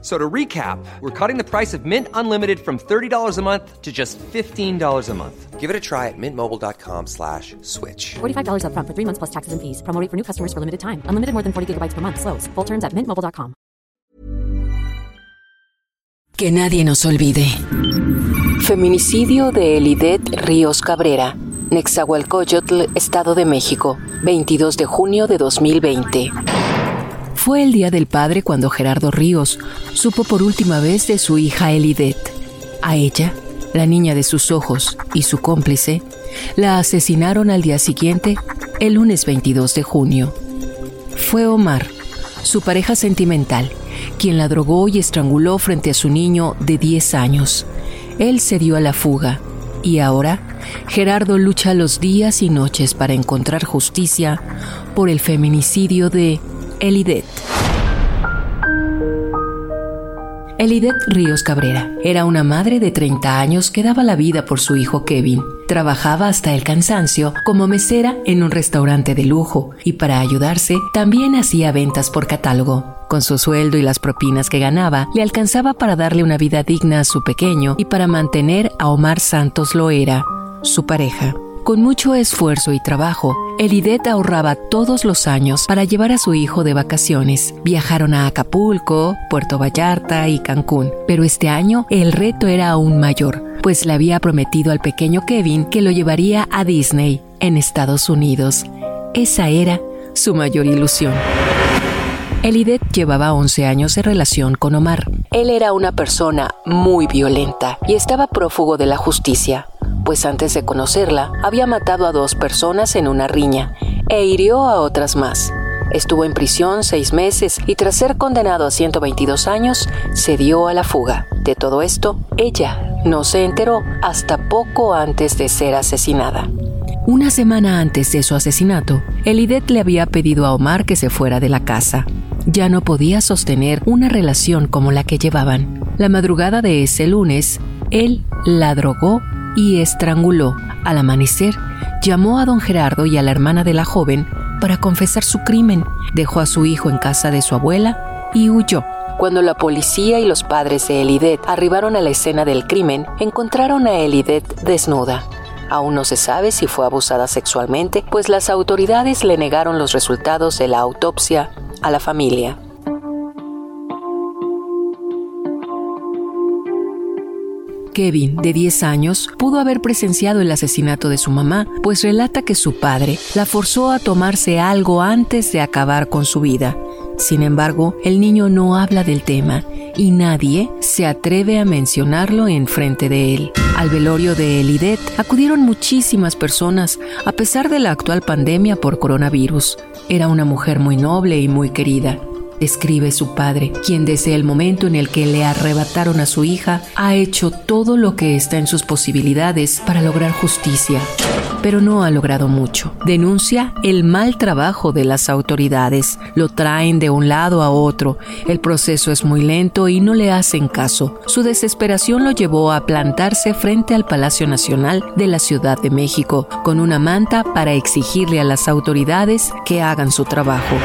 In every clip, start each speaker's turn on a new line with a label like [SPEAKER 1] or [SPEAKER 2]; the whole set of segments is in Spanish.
[SPEAKER 1] So to recap, we're cutting the price of Mint Unlimited from $30 a month to just $15 a month. Give it a try at mintmobile.com slash switch.
[SPEAKER 2] $45 up front for three months plus taxes and fees. Promo rate for new customers for limited time. Unlimited more than 40 gigabytes per month. Slows. Full terms at mintmobile.com.
[SPEAKER 3] Que nadie nos olvide. Feminicidio de Elidet Ríos Cabrera. Nexahualcoyotl, Estado de México. 22 de junio de 2020. Fue el Día del Padre cuando Gerardo Ríos supo por última vez de su hija Elidet. A ella, la niña de sus ojos y su cómplice, la asesinaron al día siguiente, el lunes 22 de junio. Fue Omar, su pareja sentimental, quien la drogó y estranguló frente a su niño de 10 años. Él se dio a la fuga y ahora Gerardo lucha los días y noches para encontrar justicia por el feminicidio de Elidet. Elidet Ríos Cabrera era una madre de 30 años que daba la vida por su hijo Kevin. Trabajaba hasta el cansancio como mesera en un restaurante de lujo y para ayudarse también hacía ventas por catálogo. Con su sueldo y las propinas que ganaba, le alcanzaba para darle una vida digna a su pequeño y para mantener a Omar Santos Loera, su pareja. Con mucho esfuerzo y trabajo, Elidet ahorraba todos los años para llevar a su hijo de vacaciones. Viajaron a Acapulco, Puerto Vallarta y Cancún, pero este año el reto era aún mayor, pues le había prometido al pequeño Kevin que lo llevaría a Disney, en Estados Unidos. Esa era su mayor ilusión. Elidet llevaba 11 años de relación con Omar. Él era una persona muy violenta y estaba prófugo de la justicia pues antes de conocerla había matado a dos personas en una riña e hirió a otras más. Estuvo en prisión seis meses y tras ser condenado a 122 años, se dio a la fuga. De todo esto, ella no se enteró hasta poco antes de ser asesinada. Una semana antes de su asesinato, Elidet le había pedido a Omar que se fuera de la casa. Ya no podía sostener una relación como la que llevaban. La madrugada de ese lunes, él la drogó y estranguló. Al amanecer, llamó a don Gerardo y a la hermana de la joven para confesar su crimen. Dejó a su hijo en casa de su abuela y huyó. Cuando la policía y los padres de Elidet arribaron a la escena del crimen, encontraron a Elidet desnuda. Aún no se sabe si fue abusada sexualmente, pues las autoridades le negaron los resultados de la autopsia a la familia. Kevin, de 10 años, pudo haber presenciado el asesinato de su mamá, pues relata que su padre la forzó a tomarse algo antes de acabar con su vida. Sin embargo, el niño no habla del tema y nadie se atreve a mencionarlo en frente de él. Al velorio de Elidet acudieron muchísimas personas a pesar de la actual pandemia por coronavirus. Era una mujer muy noble y muy querida escribe su padre, quien desde el momento en el que le arrebataron a su hija ha hecho todo lo que está en sus posibilidades para lograr justicia, pero no ha logrado mucho. Denuncia el mal trabajo de las autoridades, lo traen de un lado a otro, el proceso es muy lento y no le hacen caso. Su desesperación lo llevó a plantarse frente al Palacio Nacional de la Ciudad de México con una manta para exigirle a las autoridades que hagan su trabajo.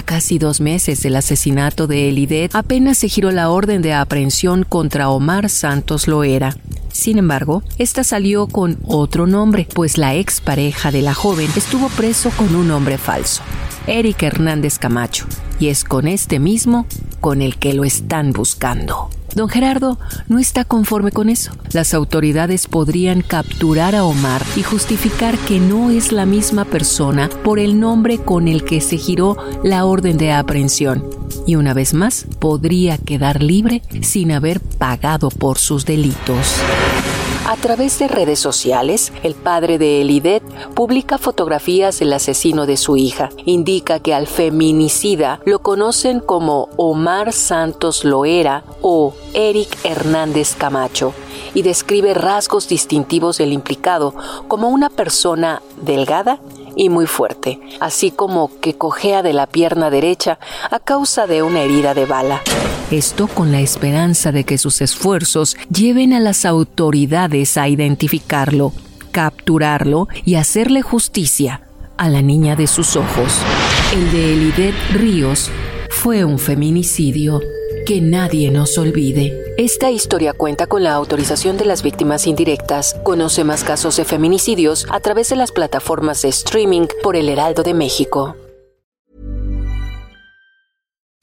[SPEAKER 3] A casi dos meses del asesinato de Elidet, apenas se giró la orden de aprehensión contra Omar Santos Loera. Sin embargo, esta salió con otro nombre, pues la expareja de la joven estuvo preso con un nombre falso, Eric Hernández Camacho, y es con este mismo con el que lo están buscando. Don Gerardo no está conforme con eso. Las autoridades podrían capturar a Omar y justificar que no es la misma persona por el nombre con el que se giró la orden de aprehensión. Y una vez más, podría quedar libre sin haber pagado por sus delitos. A través de redes sociales, el padre de Elidet publica fotografías del asesino de su hija. Indica que al feminicida lo conocen como Omar Santos Loera o Eric Hernández Camacho y describe rasgos distintivos del implicado como una persona delgada y muy fuerte, así como que cojea de la pierna derecha a causa de una herida de bala. Esto con la esperanza de que sus esfuerzos lleven a las autoridades a identificarlo, capturarlo y hacerle justicia a la niña de sus ojos. El de Elidet Ríos fue un feminicidio. Que nadie nos olvide. Esta historia cuenta con la autorización de las víctimas indirectas. Conoce más casos de feminicidios a través de las plataformas de streaming por El Heraldo de México.